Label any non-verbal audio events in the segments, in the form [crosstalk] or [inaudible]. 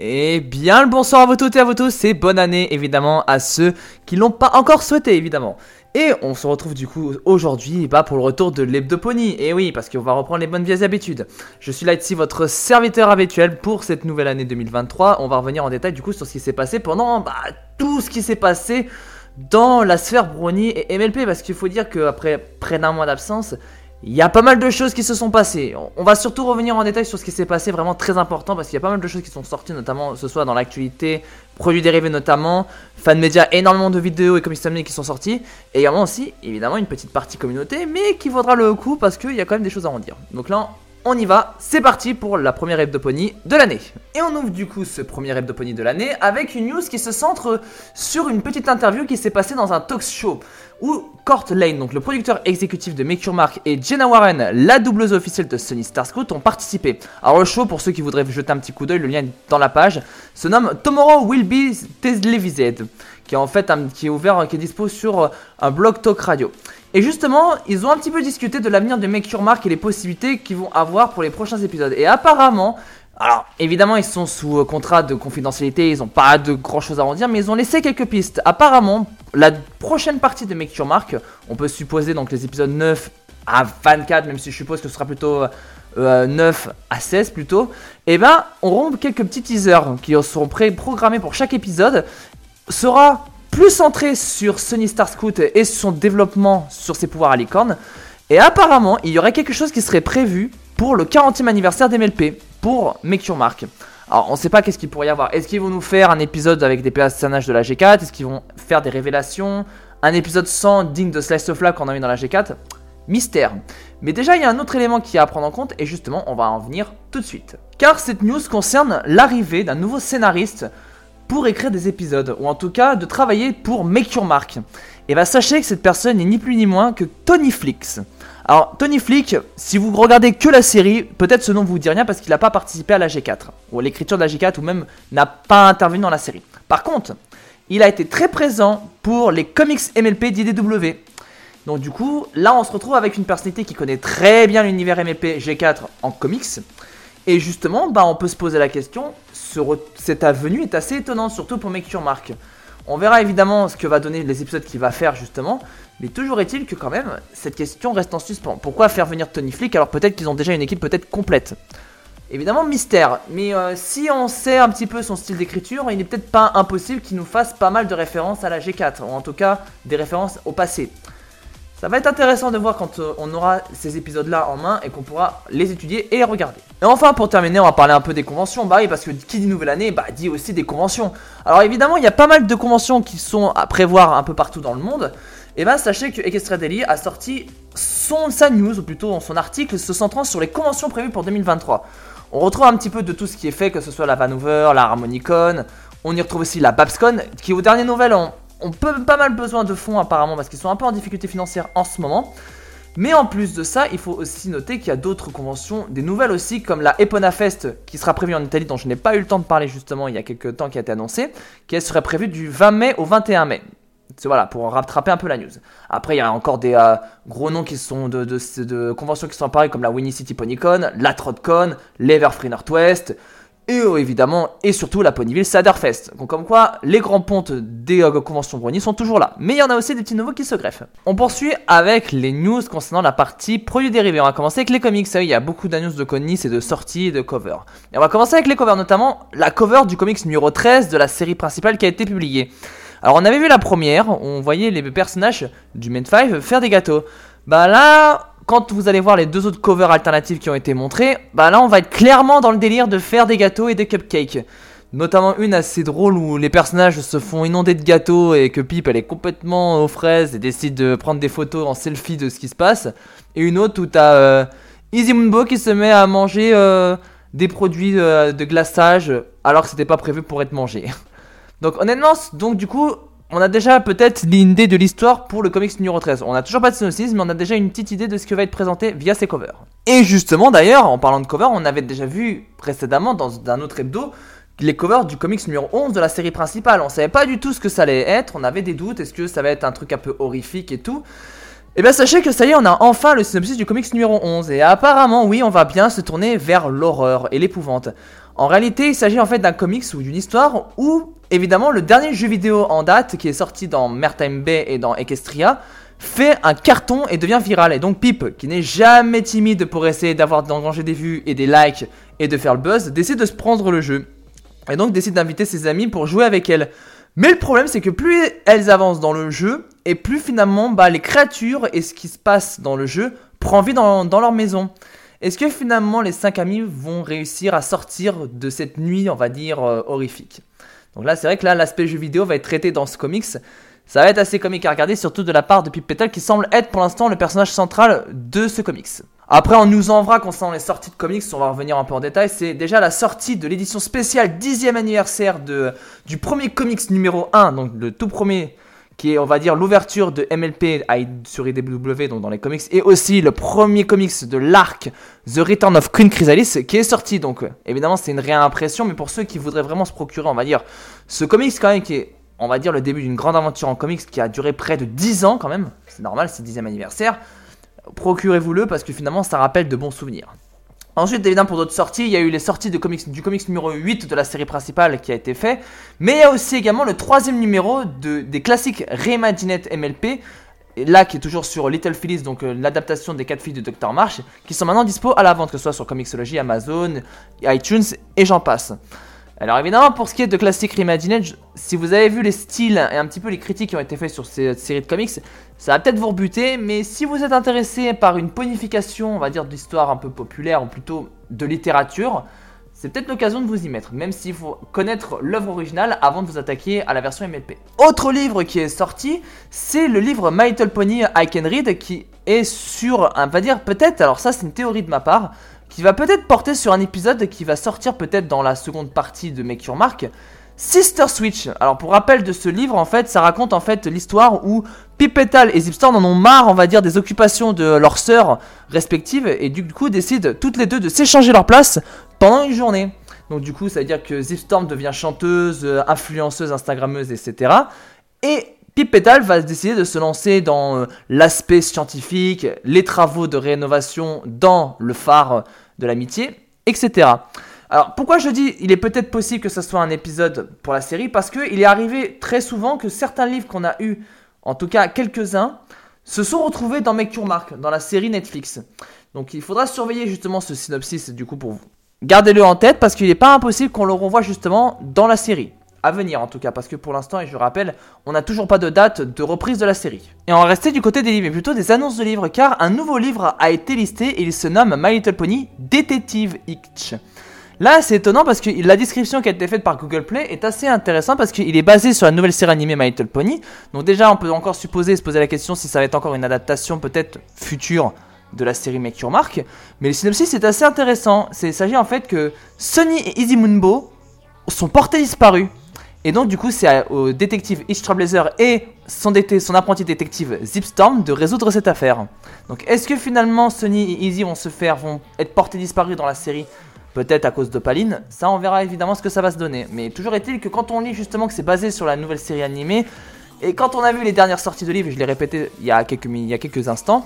Et bien le bonsoir à vous toutes et à vous tous, et bonne année évidemment à ceux qui l'ont pas encore souhaité évidemment. Et on se retrouve du coup aujourd'hui bah, pour le retour de l'Hebdopony. Et oui, parce qu'on va reprendre les bonnes vieilles habitudes. Je suis là ici, votre serviteur habituel pour cette nouvelle année 2023. On va revenir en détail du coup sur ce qui s'est passé pendant bah, tout ce qui s'est passé dans la sphère Brony et MLP. Parce qu'il faut dire qu'après près d'un mois d'absence, il y a pas mal de choses qui se sont passées. On va surtout revenir en détail sur ce qui s'est passé, vraiment très important, parce qu'il y a pas mal de choses qui sont sorties, notamment ce soit dans l'actualité, produits dérivés notamment, fan média, énormément de vidéos et comics qui sont sortis, et également aussi, évidemment, une petite partie communauté, mais qui vaudra le coup parce qu'il y a quand même des choses à en dire. Donc là, on y va, c'est parti pour la première Hebdopony de l'année. Et on ouvre du coup ce premier Hebdopony de l'année avec une news qui se centre sur une petite interview qui s'est passée dans un talk show où Kurt Lane, donc le producteur exécutif de Make Your Mark, et Jenna Warren, la doubleuse officielle de Sony Star Scout, ont participé. Alors le show, pour ceux qui voudraient jeter un petit coup d'œil, le lien est dans la page, se nomme Tomorrow Will Be Televised, qui est en fait un, qui est ouvert, qui est dispo sur un blog talk radio. Et justement, ils ont un petit peu discuté de l'avenir de Make Your Mark et les possibilités qu'ils vont avoir pour les prochains épisodes. Et apparemment, alors évidemment ils sont sous euh, contrat de confidentialité, ils n'ont pas de grand chose à en dire, mais ils ont laissé quelques pistes. Apparemment, la prochaine partie de Make Your Mark, on peut supposer donc les épisodes 9 à 24, même si je suppose que ce sera plutôt 9 euh, à 16 plutôt, et eh ben auront quelques petits teasers qui seront pré-programmés pour chaque épisode, sera plus centré sur Sony Star Scout et son développement sur ses pouvoirs à licorne. Et apparemment, il y aurait quelque chose qui serait prévu pour le 40e anniversaire d'MLP, pour Make Your Mark. Alors, on sait pas qu'est-ce qu'il pourrait y avoir. Est-ce qu'ils vont nous faire un épisode avec des personnages de la G4 Est-ce qu'ils vont faire des révélations? Un épisode sans digne de Slice of Life qu'on a eu dans la G4 Mystère. Mais déjà, il y a un autre élément qui est à prendre en compte, et justement, on va en venir tout de suite. Car cette news concerne l'arrivée d'un nouveau scénariste pour écrire des épisodes, ou en tout cas de travailler pour Make Your Mark. Et va sachez que cette personne n'est ni plus ni moins que Tony Flix. Alors Tony Flick, si vous regardez que la série, peut-être ce nom vous dit rien parce qu'il n'a pas participé à la G4, ou à l'écriture de la G4, ou même n'a pas intervenu dans la série. Par contre, il a été très présent pour les comics MLP d'IDW. Donc du coup, là on se retrouve avec une personnalité qui connaît très bien l'univers MLP G4 en comics. Et justement, bah, on peut se poser la question, cette avenue est assez étonnante, surtout pour Make Your Mark. On verra évidemment ce que va donner les épisodes qu'il va faire justement, mais toujours est-il que quand même, cette question reste en suspens. Pourquoi faire venir Tony Flick alors peut-être qu'ils ont déjà une équipe peut-être complète? Évidemment mystère, mais euh, si on sait un petit peu son style d'écriture, il n'est peut-être pas impossible qu'il nous fasse pas mal de références à la G4, ou en tout cas des références au passé. Ça va être intéressant de voir quand euh, on aura ces épisodes-là en main et qu'on pourra les étudier et les regarder. Et enfin, pour terminer, on va parler un peu des conventions. Bah oui, parce que qui dit nouvelle année, bah dit aussi des conventions. Alors évidemment, il y a pas mal de conventions qui sont à prévoir un peu partout dans le monde. Et bah sachez que Extra Daily a sorti son, sa news, ou plutôt son article, se centrant sur les conventions prévues pour 2023. On retrouve un petit peu de tout ce qui est fait, que ce soit la Vanover, la Harmonicon. On y retrouve aussi la Babscon, qui aux dernières nouvelles ont on peut pas mal besoin de fonds apparemment parce qu'ils sont un peu en difficulté financière en ce moment. Mais en plus de ça, il faut aussi noter qu'il y a d'autres conventions, des nouvelles aussi, comme la Epona Fest qui sera prévue en Italie, dont je n'ai pas eu le temps de parler justement il y a quelques temps qui a été annoncée, qui serait prévue du 20 mai au 21 mai. Voilà, pour rattraper un peu la news. Après, il y a encore des euh, gros noms qui sont de, de, conventions qui sont apparues comme la Winnie City Ponycon, la Trotcon, l'Everfree Northwest, et évidemment, et surtout la Ponyville Saderfest. Donc comme quoi, les grands pontes des euh, conventions Brony sont toujours là. Mais il y en a aussi des petits nouveaux qui se greffent. On poursuit avec les news concernant la partie produits dérivés. On va commencer avec les comics. il y a beaucoup d'annonces de comics et de sorties et de covers. Et on va commencer avec les covers, notamment la cover du comics numéro 13 de la série principale qui a été publiée. Alors on avait vu la première, on voyait les personnages du Main 5 faire des gâteaux. Bah là, quand vous allez voir les deux autres covers alternatives qui ont été montrées, bah là on va être clairement dans le délire de faire des gâteaux et des cupcakes. Notamment une assez drôle où les personnages se font inonder de gâteaux et que Pip elle est complètement aux fraises et décide de prendre des photos en selfie de ce qui se passe. Et une autre où t'as euh, Easy Moonbo qui se met à manger euh, des produits euh, de glaçage alors que c'était pas prévu pour être mangé. [laughs] Donc honnêtement, donc du coup, on a déjà peut-être l'idée de l'histoire pour le comics numéro 13. On a toujours pas de synopsis, mais on a déjà une petite idée de ce qui va être présenté via ces covers. Et justement, d'ailleurs, en parlant de covers, on avait déjà vu précédemment dans un autre hebdo les covers du comics numéro 11 de la série principale. On savait pas du tout ce que ça allait être, on avait des doutes, est-ce que ça va être un truc un peu horrifique et tout. Et eh bien sachez que ça y est, on a enfin le synopsis du comics numéro 11. Et apparemment, oui, on va bien se tourner vers l'horreur et l'épouvante. En réalité, il s'agit en fait d'un comics ou d'une histoire où, évidemment, le dernier jeu vidéo en date qui est sorti dans Maritime Bay et dans Equestria fait un carton et devient viral. Et donc Pip, qui n'est jamais timide pour essayer d'avoir d'engranger des vues et des likes et de faire le buzz, décide de se prendre le jeu. Et donc décide d'inviter ses amis pour jouer avec elle. Mais le problème c'est que plus elles avancent dans le jeu, et plus finalement bah, les créatures et ce qui se passe dans le jeu prend vie dans, leur maison. Est-ce que finalement les cinq amis vont réussir à sortir de cette nuit, on va dire, euh, horrifique? Donc là c'est vrai que là l'aspect jeu vidéo va être traité dans ce comics. Ça va être assez comique à regarder, surtout de la part de Pip Petal qui semble être pour l'instant le personnage central de ce comics. Après, on nous en quand concernant les sorties de comics, on va revenir un peu en détail. C'est déjà la sortie de l'édition spéciale 10 anniversaire de, du premier comics numéro 1, donc le tout premier, qui est, on va dire, l'ouverture de MLP sur IDW, donc dans les comics, et aussi le premier comics de l'arc The Return of Queen Chrysalis, qui est sorti. Donc, évidemment, c'est une réimpression, mais pour ceux qui voudraient vraiment se procurer, on va dire, ce comics quand même qui est on va dire, le début d'une grande aventure en comics qui a duré près de 10 ans quand même. C'est normal, c'est le 10 anniversaire. Procurez-vous-le parce que finalement ça rappelle de bons souvenirs. Ensuite, évidemment, pour d'autres sorties, il y a eu les sorties du comics numéro 8 de la série principale qui a été fait. Mais il y a aussi également le troisième numéro de, des classiques Reimagined MLP. Là, qui est toujours sur Little Phyllis, donc euh, l'adaptation des 4 filles de Dr. Marsh, qui sont maintenant dispo à la vente, que ce soit sur Comixology, Amazon, iTunes et j'en passe. Alors évidemment, pour ce qui est de Classic Reimagined, si vous avez vu les styles et un petit peu les critiques qui ont été faites sur cette série de comics, ça va peut-être vous rebuter, mais si vous êtes intéressé par une ponification, on va dire, d'histoire un peu populaire, ou plutôt de littérature, c'est peut-être l'occasion de vous y mettre, même s'il faut connaître l'œuvre originale avant de vous attaquer à la version MLP. Autre livre qui est sorti, c'est le livre My Little Pony I Can Read, qui est sur, on va dire peut-être, alors ça c'est une théorie de ma part, qui va peut-être porter sur un épisode qui va sortir peut-être dans la seconde partie de Make Your Mark. Sister Switch. Alors pour rappel de ce livre, en fait, ça raconte en fait l'histoire où Pipetal et Zipstorm en ont marre, on va dire, des occupations de leurs sœurs respectives et du coup décident toutes les deux de s'échanger leur place pendant une journée. Donc du coup, ça veut dire que Zipstorm devient chanteuse, euh, influenceuse, instagrammeuse, etc. Et Pip Petal va décider de se lancer dans euh, l'aspect scientifique, les travaux de rénovation dans le phare de l'amitié, etc. Alors pourquoi je dis il est peut-être possible que ce soit un épisode pour la série? Parce qu'il est arrivé très souvent que certains livres qu'on a eu, en tout cas quelques-uns, se sont retrouvés dans Make Your Mark, dans la série Netflix. Donc il faudra surveiller justement ce synopsis du coup pour vous. Gardez-le en tête parce qu'il n'est pas impossible qu'on le revoie justement dans la série à venir en tout cas, parce que pour l'instant, et je rappelle, on n'a toujours pas de date de reprise de la série. Et on va rester du côté des livres, mais plutôt des annonces de livres, car un nouveau livre a été listé et il se nomme My Little Pony Detective Itch. Là, c'est étonnant parce que la description qui a été faite par Google Play est assez intéressante parce qu'il est basé sur la nouvelle série animée My Little Pony. Donc déjà, on peut encore supposer, se poser la question si ça va être encore une adaptation peut-être future de la série Make Your Mark. Mais le synopsis est assez intéressant. Il s'agit en fait que Sonny et Easy Moonbo sont portés disparus. Et donc, du coup, c'est au détective Hitch Trailblazer et son, son apprenti détective Zipstorm de résoudre cette affaire. Donc, est-ce que finalement Sony et Easy vont se faire, vont être portés disparus dans la série? Peut-être à cause de Paline. Ça, on verra évidemment ce que ça va se donner. Mais toujours est-il que quand on lit justement que c'est basé sur la nouvelle série animée, et quand on a vu les dernières sorties de livres, je l'ai répété il y a quelques, il y a quelques instants,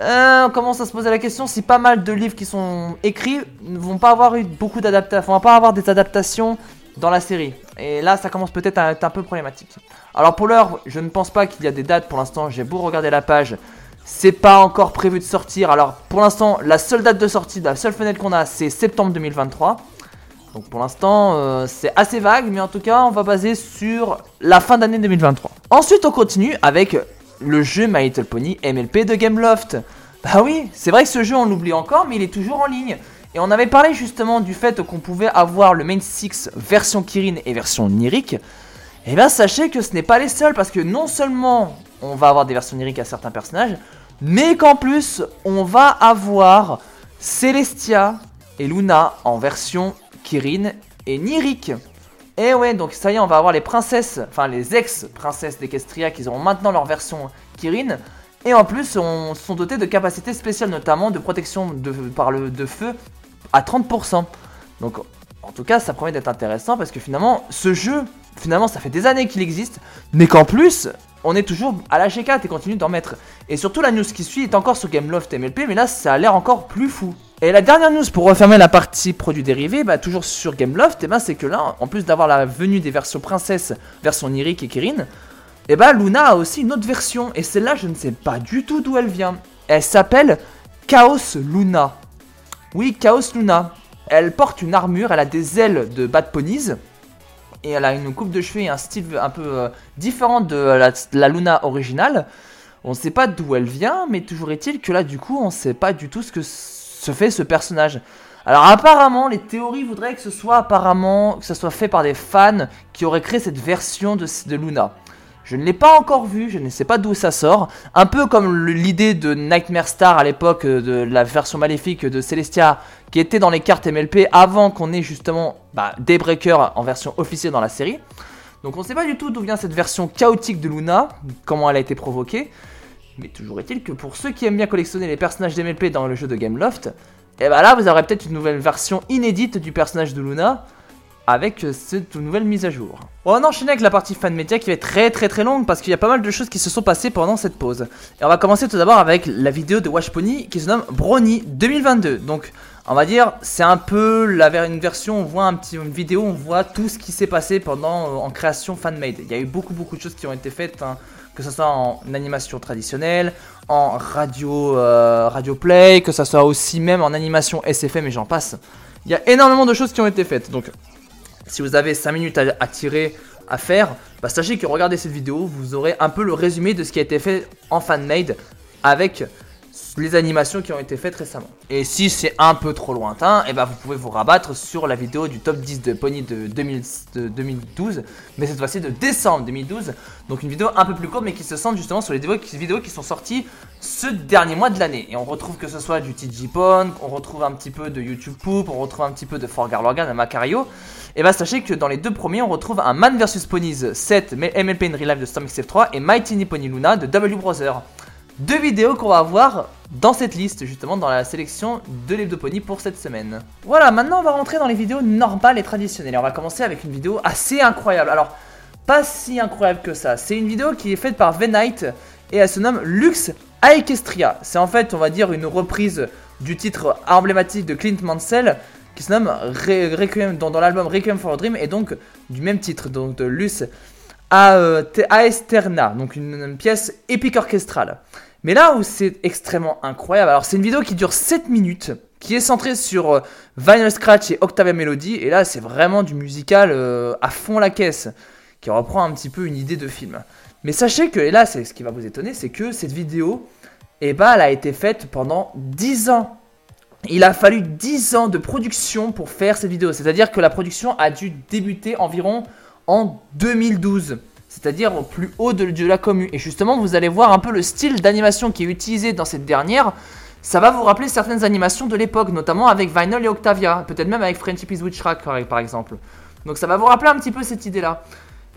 euh, on commence à se poser la question si pas mal de livres qui sont écrits ne vont pas avoir eu beaucoup d'adaptations, vont pas avoir des adaptations dans la série. Et là, ça commence peut-être à être un peu problématique. Alors pour l'heure, je ne pense pas qu'il y a des dates pour l'instant. J'ai beau regarder la page, c'est pas encore prévu de sortir. Alors pour l'instant, la seule date de sortie, la seule fenêtre qu'on a, c'est septembre 2023. Donc pour l'instant, euh, c'est assez vague, mais en tout cas, on va baser sur la fin d'année 2023. Ensuite, on continue avec le jeu My Little Pony MLP de Gameloft. Bah oui, c'est vrai que ce jeu, on l'oublie encore, mais il est toujours en ligne. Et on avait parlé justement du fait qu'on pouvait avoir le Main 6 version Kirin et version Nirik. Et eh bien sachez que ce n'est pas les seuls parce que non seulement on va avoir des versions Nirik à certains personnages, mais qu'en plus on va avoir Celestia et Luna en version Kirin et Nirik. Et ouais, donc ça y est, on va avoir les princesses, enfin les ex-princesses d'Equestria qui auront maintenant leur version Kirin. Et en plus, on sont dotés de capacités spéciales, notamment de protection par le de feu à 30%. Donc en tout cas, ça promet d'être intéressant parce que finalement, ce jeu, finalement, ça fait des années qu'il existe, mais qu'en plus, on est toujours à la G4 et continue d'en mettre. Et surtout, la news qui suit est encore sur Gameloft MLP, mais là, ça a l'air encore plus fou. Et la dernière news pour refermer la partie produits dérivés, bah, toujours sur Gameloft, et ben c'est que là, en plus d'avoir la venue des versions princesse, version Nyric et Kirin, et bah Luna a aussi une autre version, et celle-là je ne sais pas du tout d'où elle vient. Elle s'appelle Chaos Luna. Oui, Chaos Luna. Elle porte une armure, elle a des ailes de Bad Ponies, et elle a une coupe de cheveux et un style un peu euh, différent de la, Luna originale. On ne sait pas d'où elle vient, mais toujours est-il que là, du coup, on ne sait pas du tout ce que se fait ce personnage. Alors apparemment, les théories voudraient que ce soit apparemment que soit fait par des fans qui auraient créé cette version de Luna. Je ne l'ai pas encore vu, je ne sais pas d'où ça sort. Un peu comme l'idée de Nightmare Star à l'époque euh, de la version maléfique de Celestia qui était dans les cartes MLP avant qu'on ait justement bah, Daybreaker en version officielle dans la série. Donc on ne sait pas du tout d'où vient cette version chaotique de Luna, comment elle a été provoquée. Mais toujours est-il que pour ceux qui aiment bien collectionner les personnages d'MLP dans le jeu de Gameloft, et eh bah ben là vous aurez peut-être une nouvelle version inédite du personnage de Luna avec cette nouvelle mise à jour. On va enchaîner avec la partie fan média qui va être très très très longue parce qu'il y a pas mal de choses qui se sont passées pendant cette pause. Et on va commencer tout d'abord avec la vidéo de Wash Pony qui se nomme Brony 2022. Donc on va dire c'est un peu la, une version, on voit un petit, une vidéo, on voit tout ce qui s'est passé pendant euh, en création fan-made. Il y a eu beaucoup beaucoup de choses qui ont été faites. Hein, que ce soit en animation traditionnelle, en radio, euh, radio play, que ce soit aussi même en animation SFM et j'en passe. Il y a énormément de choses qui ont été faites. Donc si vous avez 5 minutes à, tirer, à faire, bah, sachez que regardez cette vidéo, vous aurez un peu le résumé de ce qui a été fait en fan-made avec les animations qui ont été faites récemment. Et si c'est un peu trop lointain, et eh ben vous pouvez vous rabattre sur la vidéo du top 10 de Pony de, 2012, mais cette fois-ci de décembre 2012. Donc une vidéo un peu plus courte, mais qui se centre justement sur les vidéos qui sont sorties ce dernier mois de l'année. Et on retrouve que ce soit du TG Pon, on retrouve un petit peu de YouTube Poop, on retrouve un petit peu de Forgar Lorgan, de Macario. Et bah sachez que dans les deux premiers, on retrouve un Man vs Ponies 7 MLP in Real Life de Storm XF3 et Mighty Pony Luna de W Brother. Deux vidéos qu'on va voir dans cette liste, justement dans la sélection de l'Hebdopony pour cette semaine. Voilà, maintenant on va rentrer dans les vidéos normales et traditionnelles. Et on va commencer avec une vidéo assez incroyable. Alors, pas si incroyable que ça. C'est une vidéo qui est faite par Venite et elle se nomme Lux Aequestria. C'est en fait, on va dire, une reprise du titre emblématique de Clint Mansell qui se nomme Requiem, dans, l'album Requiem for a Dream et donc du même titre, donc de Lux Aesterna, donc une pièce épique orchestrale. Mais là où c'est extrêmement incroyable, alors c'est une vidéo qui dure 7 minutes, qui est centrée sur euh, Vinyl Scratch et Octavia Melody, et là c'est vraiment du musical euh, à fond la caisse, qui reprend un petit peu une idée de film. Mais sachez que, et là c'est ce qui va vous étonner, c'est que cette vidéo, eh ben, elle a été faite pendant 10 ans. Il a fallu 10 ans de production pour faire cette vidéo, c'est-à-dire que la production a dû débuter environ en 2012 c'est-à-dire au plus haut de, la commune. Et justement, vous allez voir un peu le style d'animation qui est utilisé dans cette dernière. Ça va vous rappeler certaines animations de l'époque, notamment avec Vinyl et Octavia, peut-être même avec Friendship is Witchcraft par exemple. Donc ça va vous rappeler un petit peu cette idée-là.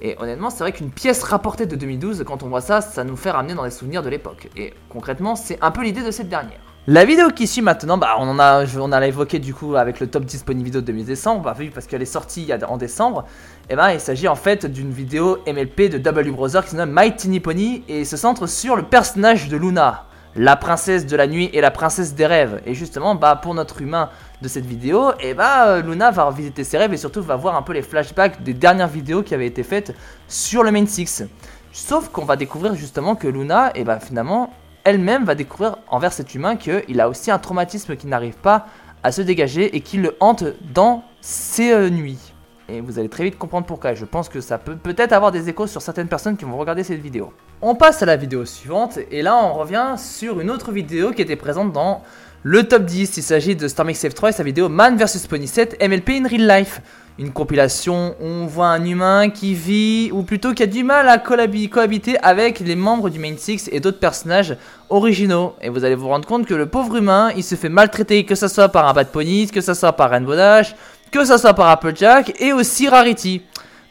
Et honnêtement, c'est vrai qu'une pièce rapportée de 2012, quand on voit ça, ça nous fait ramener dans les souvenirs de l'époque. Et concrètement, c'est un peu l'idée de cette dernière. La vidéo qui suit maintenant, bah on en a, on a évoqué du coup avec le top disponible vidéo de mi-décembre, bah, vu parce qu'elle est sortie en décembre. Et eh ben il s'agit en fait d'une vidéo MLP de W Brother qui se nomme My Teeny Pony et se centre sur le personnage de Luna, la princesse de la nuit et la princesse des rêves. Et justement, bah pour notre humain de cette vidéo, eh bah Luna va visiter ses rêves et surtout va voir un peu les flashbacks des dernières vidéos qui avaient été faites sur le Main Six. Sauf qu'on va découvrir justement que Luna, et eh bah finalement, elle-même va découvrir envers cet humain qu'il a aussi un traumatisme qui n'arrive pas à se dégager et qui le hante dans ses euh, nuits. Et vous allez très vite comprendre pourquoi. Je pense que ça peut peut-être avoir des échos sur certaines personnes qui vont regarder cette vidéo. On passe à la vidéo suivante et là on revient sur une autre vidéo qui était présente dans le top 10. Il s'agit de F 3 et sa vidéo Man vs Pony 7 MLP in Real Life une compilation où on voit un humain qui vit, ou plutôt qui a du mal à cohabiter avec les membres du Main Six et d'autres personnages originaux. Et vous allez vous rendre compte que le pauvre humain, il se fait maltraiter, que ce soit par un Bad Pony, que ce soit par Rainbow Dash, que ce soit par Applejack, et aussi Rarity.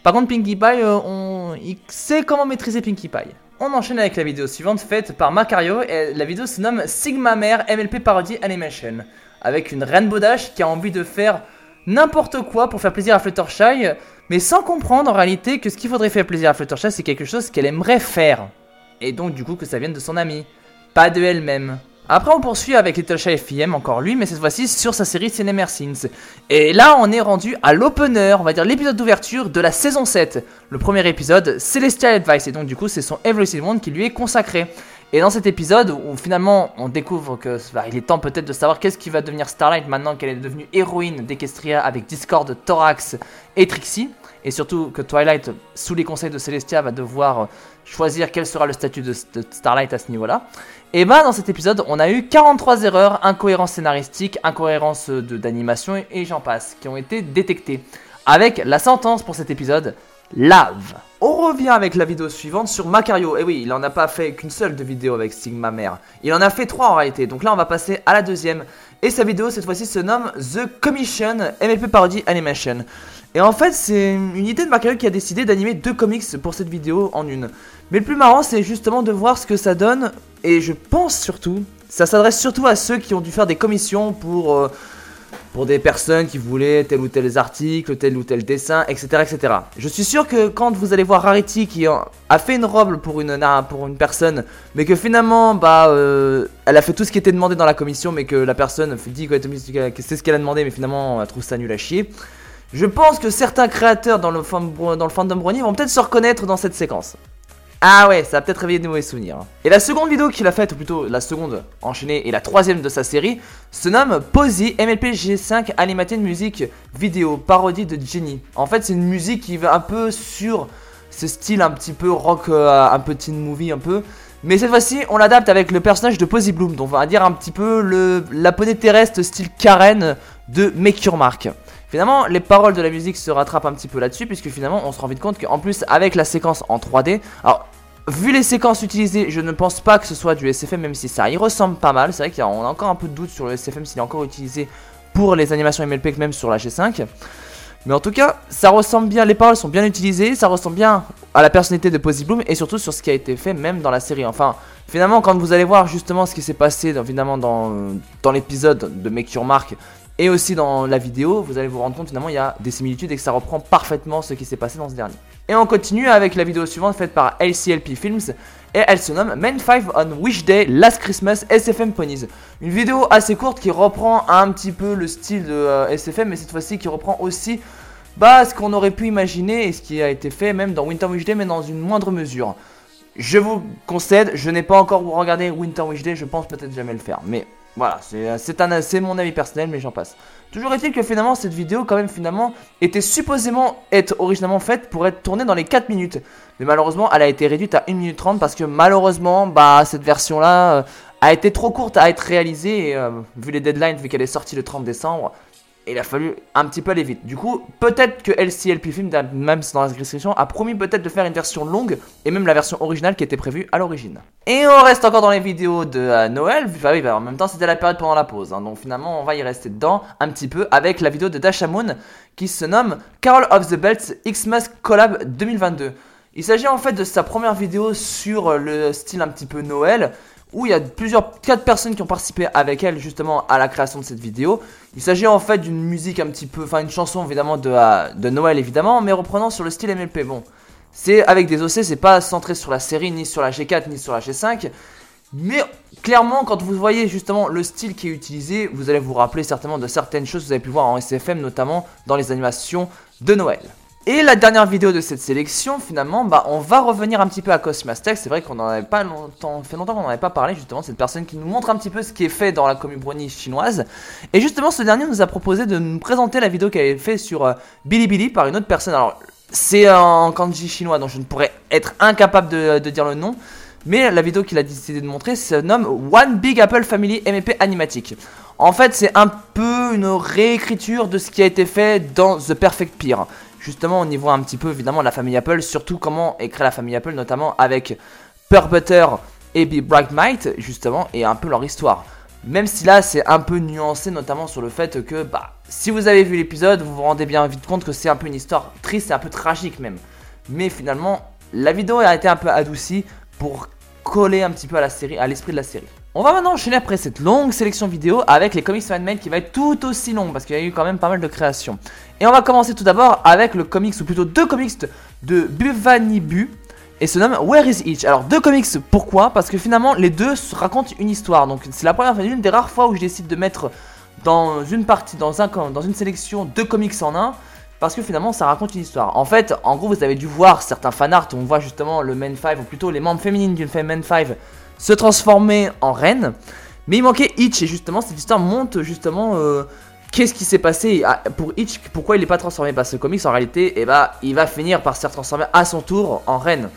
Par contre, Pinkie Pie, euh, on... il sait comment maîtriser Pinkie Pie. On enchaîne avec la vidéo suivante faite par Macario, la vidéo se nomme Sigma Mare MLP Parody Animation, avec une Rainbow Dash qui a envie de faire n'importe quoi pour faire plaisir à Fluttershy, mais sans comprendre en réalité que ce qu'il faudrait faire plaisir à Fluttershy, c'est quelque chose qu'elle aimerait faire. Et donc du coup que ça vienne de son ami, pas de elle-même. Après, on poursuit avec Little FIM, encore lui, mais cette fois-ci sur sa série Cinema Sins. Et là, on est rendu à l'opener, on va dire l'épisode d'ouverture de la saison 7. Le premier épisode, Celestial Advice, et donc du coup, c'est son Every One qui lui est consacré. Et dans cet épisode, où finalement on découvre que bah, il est temps peut-être de savoir qu'est-ce qui va devenir Starlight maintenant qu'elle est devenue héroïne d'Equestria avec Discord, Thorax et Trixie, et surtout que Twilight, sous les conseils de Celestia, va devoir choisir quel sera le statut de, Starlight à ce niveau-là. Et bah dans cet épisode, on a eu 43 erreurs, incohérences scénaristiques, incohérences d'animation et j'en passe, qui ont été détectées. Avec la sentence pour cet épisode, Lave. On revient avec la vidéo suivante sur Macario. Et oui, il en a pas fait qu'une seule de vidéo avec Sigma Mère. Il en a fait trois en réalité. Donc là, on va passer à la deuxième. Et sa vidéo, cette fois-ci, se nomme The Commission MLP Parody Animation. Et en fait, c'est une idée de Macario qui a décidé d'animer deux comics pour cette vidéo en une. Mais le plus marrant, c'est justement de voir ce que ça donne. Et je pense surtout, ça s'adresse surtout à ceux qui ont dû faire des commissions pour... Euh, pour des personnes qui voulaient tel ou tel article, tel ou tel dessin, etc. etc. Je suis sûr que quand vous allez voir Rarity qui a fait une robe pour une, pour une personne, mais que finalement, bah, euh, elle a fait tout ce qui était demandé dans la commission, mais que la personne dit que c'est ce qu'elle a demandé, mais finalement, elle trouve ça nul à chier. Je pense que certains créateurs dans le, dans le fandom vont peut-être se reconnaître dans cette séquence. Ah ouais, ça a peut-être réveillé de mauvais souvenirs. Hein. Et la seconde vidéo qu'il a faite, ou plutôt la seconde enchaînée et la troisième de sa série, se nomme Posy MLP G5 Animated Music Vidéo, parodie de Jenny. En fait, c'est une musique qui va un peu sur ce style un petit peu rock, euh, un peu teen movie un peu. Mais cette fois-ci, on l'adapte avec le personnage de Posy Bloom, donc on va dire un petit peu le, la poney terrestre style Karen de Make Your Mark. Finalement, les paroles de la musique se rattrapent un petit peu là-dessus, puisque finalement, on se rend vite compte qu'en plus, avec la séquence en 3D, alors Vu les séquences utilisées, je ne pense pas que ce soit du SFM, même si ça y ressemble pas mal. C'est vrai qu'on a encore un peu de doute sur le SFM s'il est encore utilisé pour les animations MLP même sur la G5. Mais en tout cas, ça ressemble bien, les paroles sont bien utilisées, ça ressemble bien à la personnalité de Posy Bloom et surtout sur ce qui a été fait même dans la série. Enfin, finalement, quand vous allez voir justement ce qui s'est passé dans, dans l'épisode de Make Your Mark et aussi dans la vidéo, vous allez vous rendre compte finalement il y a des similitudes et que ça reprend parfaitement ce qui s'est passé dans ce dernier. Et on continue avec la vidéo suivante faite par LCLP Films et elle se nomme Men 5 on Wish Day Last Christmas SFM Ponies. Une vidéo assez courte qui reprend un petit peu le style de euh, SFM mais cette fois-ci qui reprend aussi bah, ce qu'on aurait pu imaginer et ce qui a été fait même dans Winter Wish Day mais dans une moindre mesure. Je vous concède, je n'ai pas encore regardé Winter Wish Day, je pense peut-être jamais le faire mais voilà, c'est mon avis personnel, mais j'en passe. Toujours est-il que finalement, cette vidéo, quand même, finalement, était supposément être originalement faite pour être tournée dans les 4 minutes. Mais malheureusement, elle a été réduite à 1 minute 30 parce que malheureusement, bah, cette version-là euh, a été trop courte à être réalisée. Euh, vu les deadlines, vu qu'elle est sortie le 30 décembre, il a fallu un petit peu aller vite. Du coup, peut-être que LCLP Film, même dans la description, a promis peut-être de faire une version longue et même la version originale qui était prévue à l'origine. Et on reste encore dans les vidéos de euh, Noël. Bah, en même temps, c'était la période pendant la pause. Hein. donc finalement, on va y rester dedans un petit peu avec la vidéo de Dasha Moon qui se nomme Carol of the Belts Xmas Collab 2022. Il s'agit en fait de sa première vidéo sur le style un petit peu Noël où il y a plusieurs quatre personnes qui ont participé avec elle justement à la création de cette vidéo. Il s'agit en fait d'une musique un petit peu, enfin une chanson évidemment de, euh, de Noël évidemment, mais reprenant sur le style MLP. Bon, c'est avec des OC, c'est pas centré sur la série, ni sur la G4, ni sur la G5. Mais clairement, quand vous voyez justement le style qui est utilisé, vous allez vous rappeler certainement de certaines choses que vous avez pu voir en SFM, notamment dans les animations de Noël. Et la dernière vidéo de cette sélection, finalement, bah, on va revenir un petit peu à Cosmastech. C'est vrai qu'on en avait pas longtemps, fait longtemps qu'on n'en avait pas parlé, justement, cette personne qui nous montre un petit peu ce qui est fait dans la commune brownie chinoise. Et justement, ce dernier nous a proposé de nous présenter la vidéo qu'elle avait fait sur euh, Bilibili par une autre personne. Alors, c'est en kanji chinois, donc je ne pourrais être incapable de, de dire le nom. Mais la vidéo qu'il a décidé de montrer se nomme One Big Apple Family MEP Animatic. En fait, c'est un peu une réécriture de ce qui a été fait dans The Perfect Peer. Justement, on y voit un petit peu évidemment la famille Apple, surtout comment est créée la famille Apple, notamment avec Pearl Butter et Be Bright Might, justement, et un peu leur histoire. Même si là, c'est un peu nuancé, notamment sur le fait que, bah, si vous avez vu l'épisode, vous vous rendez bien vite compte que c'est un peu une histoire triste et un peu tragique même. Mais finalement, la vidéo a été un peu adoucie pour coller un petit peu à la série, à l'esprit de la série. On va maintenant enchaîner après cette longue sélection vidéo avec les comics fanmade qui va être tout aussi long parce qu'il y a eu quand même pas mal de créations. Et on va commencer tout d'abord avec le comics, ou plutôt deux comics de Buvanibu et se nomme Where is Itch Alors deux comics, pourquoi? Parce que finalement les deux racontent une histoire. Donc c'est la première, une des rares fois où je décide de mettre dans une partie, dans, un, dans une sélection deux comics en un. Parce que finalement ça raconte une histoire. En fait, en gros, vous avez dû voir certains fanarts où on voit justement le Men 5, ou plutôt les membres féminines d'une Men 5 se transformer en reine. Mais il manquait Itch et justement cette histoire monte justement euh, qu'est-ce qui s'est passé? Pour Itch, pourquoi il n'est pas transformé? Parce que comics en réalité, bah, il va finir par se transformer à son tour en reine.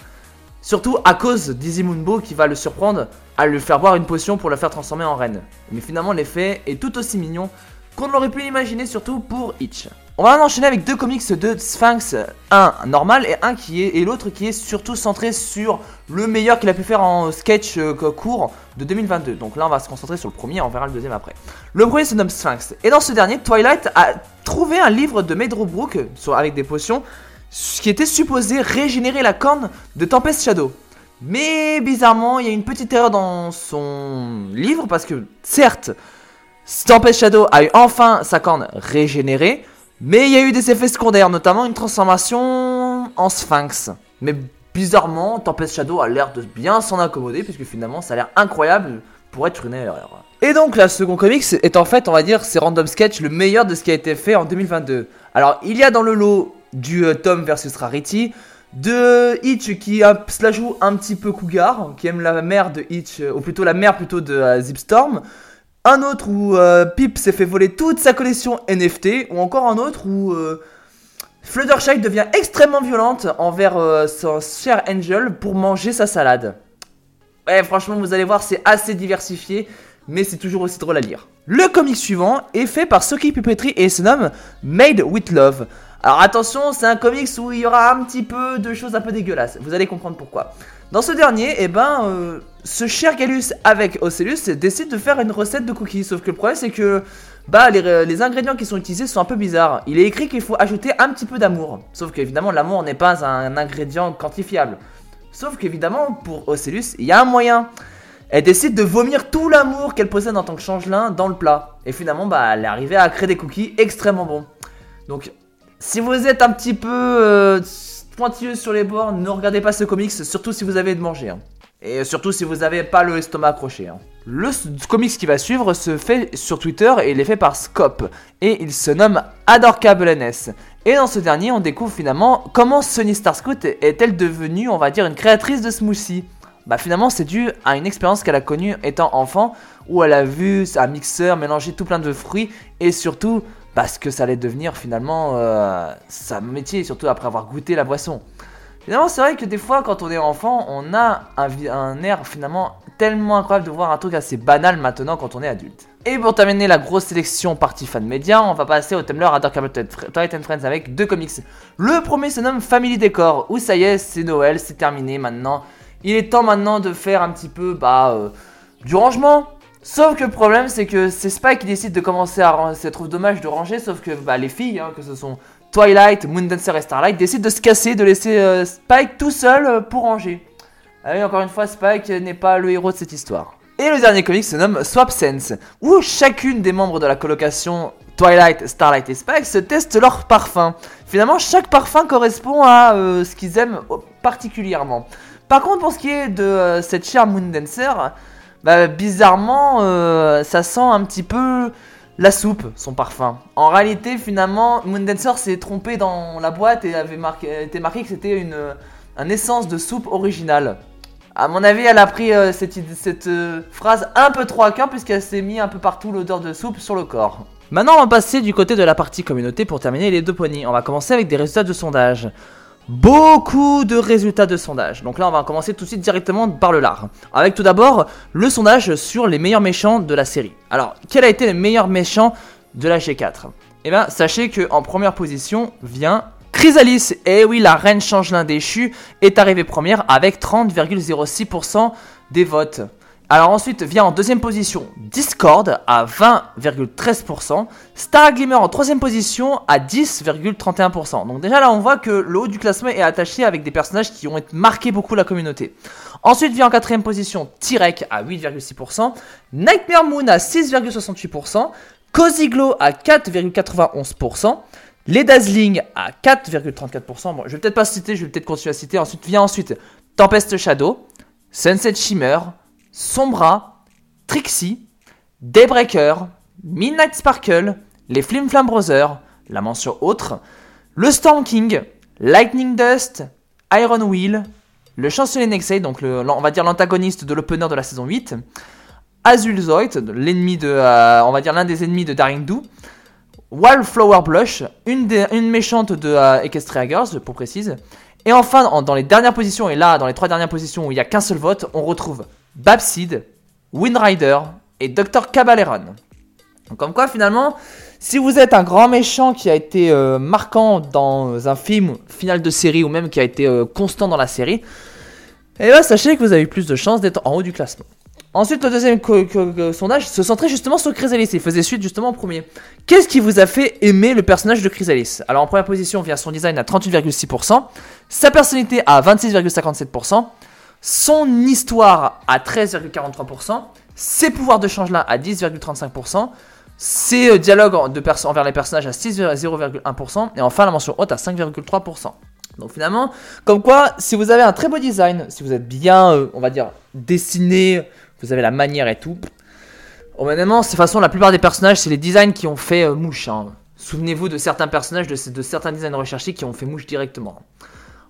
Surtout à cause d'Izzy Moonbo qui va le surprendre à lui faire boire une potion pour le faire transformer en reine. Mais finalement l'effet est tout aussi mignon qu'on l'aurait pu imaginer surtout pour Itch. On va enchaîner avec deux comics de Sphinx, un normal et un qui est et l'autre qui est surtout centré sur le meilleur qu'il a pu faire en sketch euh, court de 2022. Donc là on va se concentrer sur le premier, on verra le deuxième après. Le premier se nomme Sphinx et dans ce dernier Twilight a trouvé un livre de Meadrowbrook avec des potions qui était supposé régénérer la corne de Tempest Shadow. Mais bizarrement, il y a une petite erreur dans son livre parce que certes, Tempest Shadow a eu enfin sa corne régénérée, mais il y a eu des effets secondaires, notamment une transformation en sphinx. Mais bizarrement, Tempest Shadow a l'air de bien s'en accommoder, puisque finalement ça a l'air incroyable pour être une erreur. Et donc la seconde comics est en fait, on va dire, c'est Random Sketch, le meilleur de ce qui a été fait en 2022. Alors il y a dans le lot du euh, Tom versus Rarity, de Hitch qui se la joue un petit peu cougar, qui aime la mère de Hitch, euh, ou plutôt la mère plutôt de euh, Zipstorm. Un autre où euh, Pip s'est fait voler toute sa collection NFT. Ou encore un autre où euh, Fluttershy devient extrêmement violente envers euh, son cher Angel pour manger sa salade. Ouais, franchement, vous allez voir, c'est assez diversifié, mais c'est toujours aussi drôle à lire. Le comic suivant est fait par Soki Puppetry et se nomme Made with Love. Alors attention, c'est un comics où il y aura un petit peu de choses un peu dégueulasses. Vous allez comprendre pourquoi. Dans ce dernier, eh ben, euh, ce cher Galus avec Ocellus décide de faire une recette de cookies. Sauf que le problème, c'est que bah, les, les, ingrédients qui sont utilisés sont un peu bizarres. Il est écrit qu'il faut ajouter un petit peu d'amour. Sauf qu'évidemment, l'amour n'est pas un ingrédient quantifiable. Sauf qu'évidemment, pour Ocellus, il y a un moyen. Elle décide de vomir tout l'amour qu'elle possède en tant que changelin dans le plat. Et finalement, bah, elle est arrivée à créer des cookies extrêmement bons. Donc, si vous êtes un petit peu euh, pointilleuse sur les bords, ne regardez pas ce comics, surtout si vous avez de manger. Hein. Et surtout si vous n'avez pas le estomac accroché. Hein. Le comics qui va suivre se fait sur Twitter et il est fait par Scope. Et il se nomme Adorable NS. Et dans ce dernier, on découvre finalement comment Sony Starscoot est-elle devenue, on va dire, une créatrice de smoothie. Bah finalement c'est dû à une expérience qu'elle a connue étant enfant où elle a vu un mixeur mélanger tout plein de fruits et surtout parce que ça allait devenir finalement euh, sa métier, surtout après avoir goûté la boisson. Finalement, c'est vrai que des fois, quand on est enfant, on a un, air finalement tellement incroyable de voir un truc assez banal maintenant quand on est adulte. Et pour terminer la grosse sélection partie fan média, on va passer au Tumblr Adore Twilight and Friends avec deux comics. Le premier se nomme Family Decor, où ça y est, c'est Noël, c'est terminé maintenant. Il est temps maintenant de faire un petit peu bah, euh, du rangement, Sauf que le problème, c'est que c'est Spike qui décide de commencer à ranger. C'est trop dommage de ranger, sauf que bah, les filles, hein, que ce sont Twilight, Moondancer et Starlight, décident de se casser, de laisser euh, Spike tout seul euh, pour ranger. Allez, ah encore une fois, Spike n'est pas le héros de cette histoire. Et le dernier comic se nomme Swap Sense, où chacune des membres de la colocation Twilight, Starlight et Spike se testent leur parfum. Finalement, chaque parfum correspond à euh, ce qu'ils aiment particulièrement. Par contre, pour ce qui est de cette chère Moondancer, bah, bizarrement, euh, ça sent un petit peu la soupe, son parfum. En réalité, finalement, Moondancer s'est trompé dans la boîte et avait marqué, marqué que c'était une, essence de soupe originale. À mon avis, elle a pris euh, cette, cette euh, phrase un peu trop à cœur puisqu'elle s'est mis un peu partout l'odeur de soupe sur le corps. Maintenant, on va passer du côté de la partie communauté pour terminer les deux ponies. On va commencer avec des résultats de sondage beaucoup de résultats de sondage. Donc là, on va commencer tout de suite directement par le lard. Avec tout d'abord le sondage sur les meilleurs méchants de la série. Alors, quel a été le meilleur méchant de la G4 Eh bien, sachez que en première position vient Chrysalis. Eh oui, la reine changelin déchue est arrivée première avec 30,06% des votes. Alors ensuite vient en deuxième position Discord à 20,13%, Star Glimmer en troisième position à 10,31%. Donc déjà là on voit que le haut du classement est attaché avec des personnages qui ont marqué beaucoup la communauté. Ensuite vient en quatrième position Tyrek à 8,6%, Nightmare Moon à 6,68%, Cozy Glow à 4,91%, les Dazzling à 4,34%. Bon, je vais peut-être pas citer, je vais peut-être continuer à citer. Ensuite vient ensuite Tempest Shadow, Sunset Shimmer, Sombra, Trixie, Daybreaker, Midnight Sparkle, les Flim Flam Brothers, la mention autre, le Storm King, Lightning Dust, Iron Wheel, le chancelier Nexei, donc on va dire l'antagoniste de l'opener de la saison 8, Azulzoid, l'ennemi de, euh, on va dire l'un des ennemis de Daring Do, Wildflower Blush, une, méchante de euh, Equestria Girls, pour précise, et enfin dans les dernières positions, et là dans les trois dernières positions où il n'y a qu'un seul vote, on retrouve Babseed, Windrider et Dr. Caballeron. Donc comme quoi finalement, si vous êtes un grand méchant qui a été euh, marquant dans un film, final de série ou même qui a été euh, constant dans la série, et eh là ben, sachez que vous avez plus de chances d'être en haut du classement. Ensuite, le deuxième sondage se centrait justement sur Chrysalis. Il faisait suite justement au premier. Qu'est-ce qui vous a fait aimer le personnage de Chrysalis? Alors en première position vient son design à 38,6%, sa personnalité à 26,57%, son histoire à 13,43%, ses pouvoirs de change là à 10,35%, ses euh, dialogues envers les personnages à 6,01% et enfin la mention haute à 5,3%. Donc finalement, comme quoi, si vous avez un très beau design, si vous êtes bien, euh, on va dire, dessiné, vous avez la manière et tout, honnêtement, de toute façon, la plupart des personnages, c'est les designs qui ont fait euh, mouche. Hein. Souvenez-vous de certains personnages, de, de, certains designs recherchés qui ont fait mouche directement.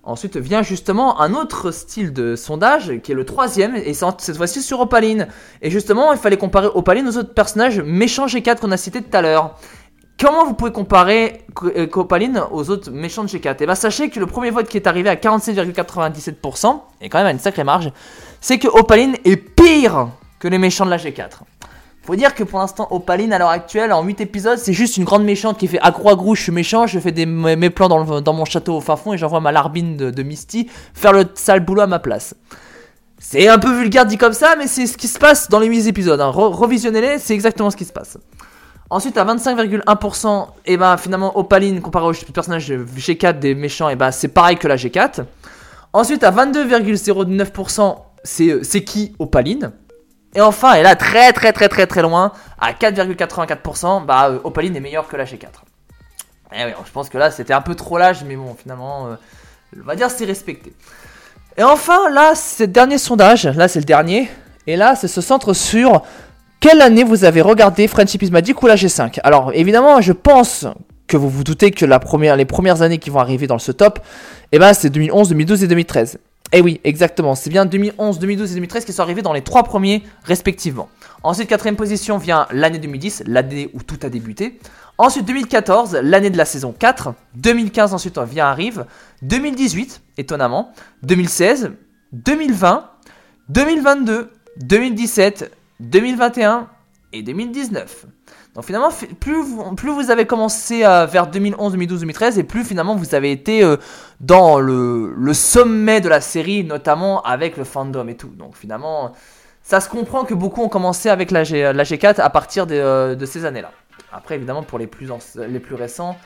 Ensuite vient justement un autre style de sondage qui est le troisième et cette fois-ci sur Opaline. Et justement, il fallait comparer Opaline aux autres personnages méchants G4 qu'on a cités tout à l'heure. Comment vous pouvez comparer euh, Opaline aux autres méchants de G4 Et bien sachez que le premier vote qui est arrivé à 47,97%, et quand même à une sacrée marge, c'est que Opaline est pire que les méchants de la G4. Faut dire que pour l'instant, Opaline, à l'heure actuelle, en 8 épisodes, c'est juste une grande méchante qui fait accro à je suis méchant, je fais mes plans dans, mon château au fin fond et j'envoie ma larbine de, Misty faire le sale boulot à ma place. C'est un peu vulgaire dit comme ça, mais c'est ce qui se passe dans les 8 épisodes. Hein. Revisionnez-les, c'est exactement ce qui se passe. Ensuite, à 25,1%, et ben finalement, Opaline, comparé au personnage G4 des méchants, et ben c'est pareil que la G4. Ensuite, à 22,09%, c'est, c'est qui Opaline? Et enfin, et là très très très très très loin, à 4,84%, bah euh, Opaline est meilleur que la G4. Et oui, je pense que là c'était un peu trop l'âge, mais bon, finalement, euh, on va dire c'est respecté. Et enfin, là, c'est le dernier sondage, là c'est le dernier, et là, c'est se centre sur quelle année vous avez regardé Friendship is Magic ou la G5. Alors, évidemment, je pense que vous vous doutez que les premières années qui vont arriver dans ce top, eh ben, c'est 2011, 2012 et 2013. Eh oui, exactement. C'est bien 2011, 2012 et 2013 qui sont arrivés dans les trois premiers respectivement. Ensuite, quatrième position vient l'année 2010, l'année où tout a débuté. Ensuite, 2014, l'année de la saison 4. 2015 ensuite vient arrive. 2018, étonnamment. 2016, 2020, 2022, 2017, 2021 et 2019. Donc finalement, plus vous, plus vous avez commencé euh, vers 2011, 2012, 2013, et plus finalement vous avez été euh, dans le, sommet de la série, notamment avec le fandom et tout. Donc finalement, ça se comprend que beaucoup ont commencé avec la, G, la G4 à partir de, euh, ces années-là. Après, évidemment, pour les plus, les plus récents,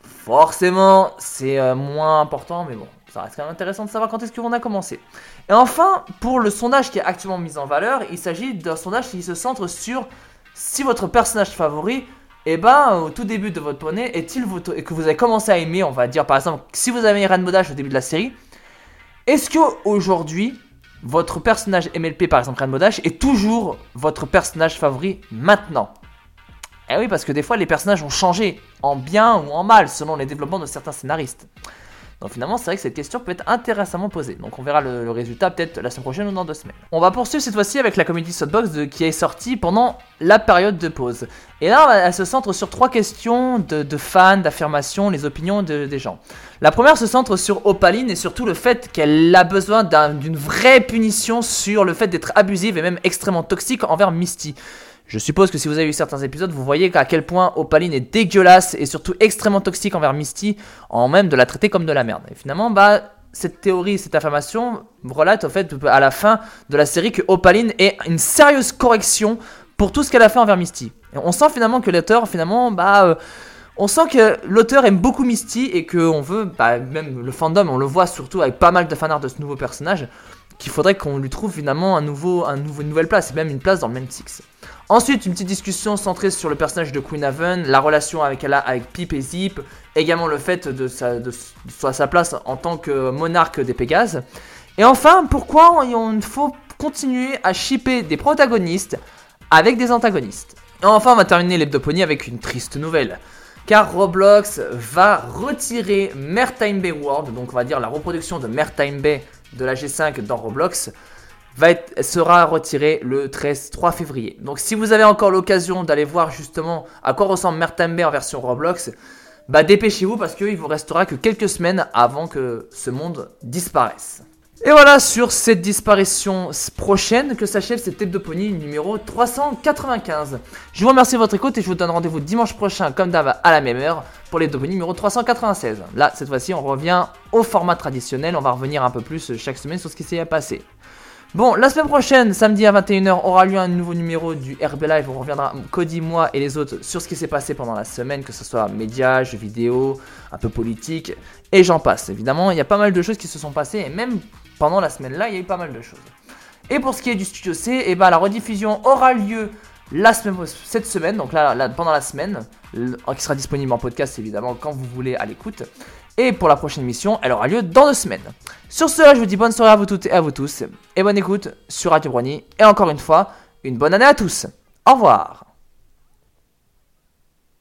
forcément, c'est moins important, mais bon, ça reste quand même intéressant de savoir quand est-ce qu'on a commencé. Et enfin, pour le sondage qui est actuellement mis en valeur, il s'agit d'un sondage qui se centre sur si votre personnage favori, eh ben, au tout début de votre poney, est-il que vous avez commencé à aimer, on va dire par exemple, si vous avez Rainbow Dash au début de la série, est-ce que aujourd'hui, votre personnage MLP, par exemple Rainbow Dash, est toujours votre personnage favori maintenant? Eh oui, parce que des fois, les personnages ont changé, en bien ou en mal, selon les développements de certains scénaristes. Donc finalement, c'est vrai que cette question peut être intéressamment posée. Donc on verra le, résultat peut-être la semaine prochaine ou dans deux semaines. On va poursuivre cette fois-ci avec la community Softbox qui est sortie pendant la période de pause. Et là, elle se centre sur trois questions de, fans, d'affirmations, les opinions des gens. La première se centre sur Opaline et surtout le fait qu'elle a besoin d'une vraie punition sur le fait d'être abusive et même extrêmement toxique envers Misty. Je suppose que si vous avez vu certains épisodes, vous voyez à quel point Opaline est dégueulasse et surtout extrêmement toxique envers Misty, en même de la traiter comme de la merde. Et finalement, bah, cette théorie, cette affirmation relate au fait à la fin de la série que Opaline est une sérieuse correction pour tout ce qu'elle a fait envers Misty. Et on sent finalement que l'auteur, finalement, bah, euh, on sent que l'auteur aime beaucoup Misty et que on veut, bah, même le fandom, on le voit surtout avec pas mal de fanarts de ce nouveau personnage, qu'il faudrait qu'on lui trouve finalement un nouveau, un nouveau, une nouvelle place, et même une place dans le Six. Ensuite, une petite discussion centrée sur le personnage de Queen Haven, la relation avec elle avec Pip et Zip, également le fait de sa, place en tant que monarque des Pégases. Et enfin, pourquoi il faut continuer à shipper des protagonistes avec des antagonistes? Et enfin, on va terminer l'hebdoponie avec une triste nouvelle. Car Roblox va retirer Mertime Bay World, donc on va dire la reproduction de Mertime Bay de la G5 dans Roblox, sera retirée le 13 3 février. Donc si vous avez encore l'occasion d'aller voir justement à quoi ressemble Mertime Bay en version Roblox, bah dépêchez-vous parce qu'il vous restera que quelques semaines avant que ce monde disparaisse. Et voilà sur cette disparition prochaine que s'achève cette pony numéro 395. Je vous remercie de votre écoute et je vous donne rendez-vous dimanche prochain comme d'hab à la même heure pour pony numéro 396. Là, cette fois-ci, on revient au format traditionnel, on va revenir un peu plus chaque semaine sur ce qui s'est passé. Bon, la semaine prochaine, samedi à 21h, aura lieu un nouveau numéro du RB Live. On reviendra, Cody, moi et les autres, sur ce qui s'est passé pendant la semaine, que ce soit médias, jeux vidéo, un peu politique, et j'en passe. Évidemment, il y a pas mal de choses qui se sont passées, et même pendant la semaine là, il y a eu pas mal de choses. Et pour ce qui est du Studio C, et eh ben, la rediffusion aura lieu la semaine, cette semaine, donc là, pendant la semaine, qui sera disponible en podcast évidemment quand vous voulez à l'écoute. Et pour la prochaine émission, elle aura lieu dans deux semaines. Sur ce, je vous dis bonne soirée à vous toutes et à vous tous. Et bonne écoute sur Radio Brony. Et encore une fois, une bonne année à tous. Au revoir.